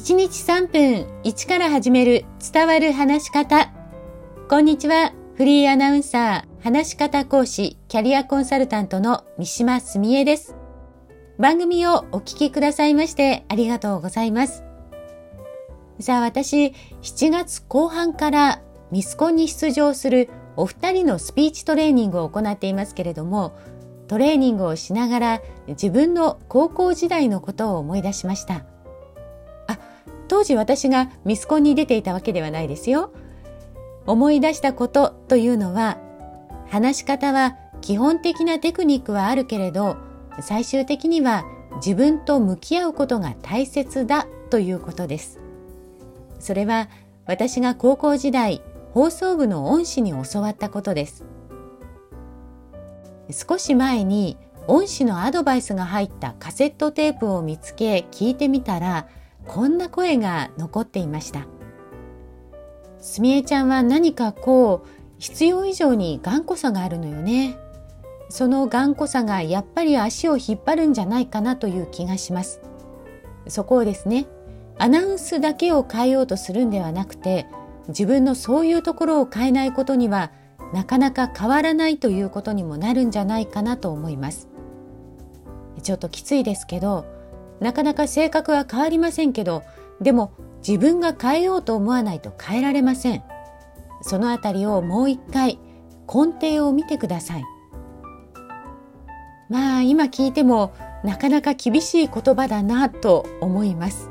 1日3分1から始める伝わる話し方。こんにちは。フリーアナウンサー、話し方講師、キャリアコンサルタントの三島澄江です。番組をお聞きくださいましてありがとうございます。さあ私、7月後半からミスコンに出場するお二人のスピーチトレーニングを行っていますけれども、トレーニングをしながら自分の高校時代のことを思い出しました。当時私がミスコンに出ていたわけではないですよ。思い出したことというのは、話し方は基本的なテクニックはあるけれど、最終的には自分と向き合うことが大切だということです。それは私が高校時代、放送部の恩師に教わったことです。少し前に恩師のアドバイスが入ったカセットテープを見つけ聞いてみたらこんな声が残っていました。すみえちゃんは何かこう必要以上に頑固さがあるのよね。その頑固さがやっぱり足を引っ張るんじゃないかなという気がします。そこをですねアナウンスだけを変えようとするんではなくて自分のそういうところを変えないことにはなかなか変わらないということにもなるんじゃないかなと思います。ちょっときついですけどなかなか性格は変わりませんけどでも自分が変えようと思わないと変えられません。そのあたりをもう一回根底を見てください。まあ今聞いてもなかなか厳しい言葉だなと思います。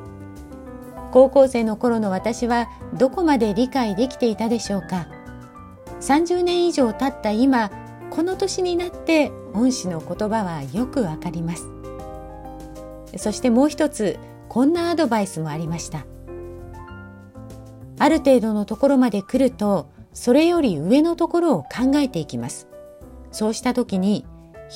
高校生の頃の私はどこまで理解できていたでしょうか。30年以上経った今この年になって恩師の言葉はよくわかります。そしてもう一つこんなアドバイスもありました。ある程度のところまで来るとそれより上のところを考えていきます。そうした時に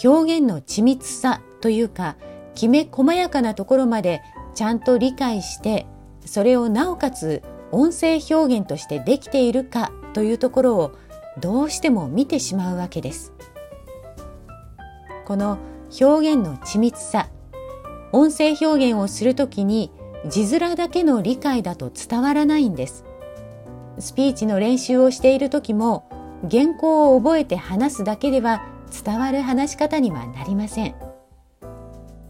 表現の緻密さというかきめ細やかなところまでちゃんと理解してそれをなおかつ音声表現としてできているかというところをどうしても見てしまうわけです。この表現の緻密さ音声表現をするときに字面だけの理解だと伝わらないんです。スピーチの練習をしている時も原稿を覚えて話すだけでは伝わる話し方にはなりません。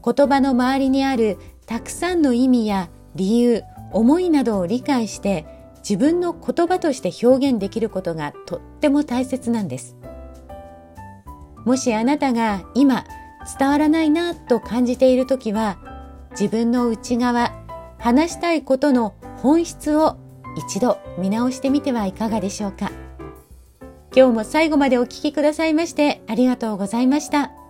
言葉の周りにあるたくさんの意味や理由、思いなどを理解して自分の言葉として表現できることがとっても大切なんです。もしあなたが今伝わらないなと感じている時は自分の内側話したいことの本質を一度見直してみてはいかがでしょうか今日も最後までお聴きくださいましてありがとうございました。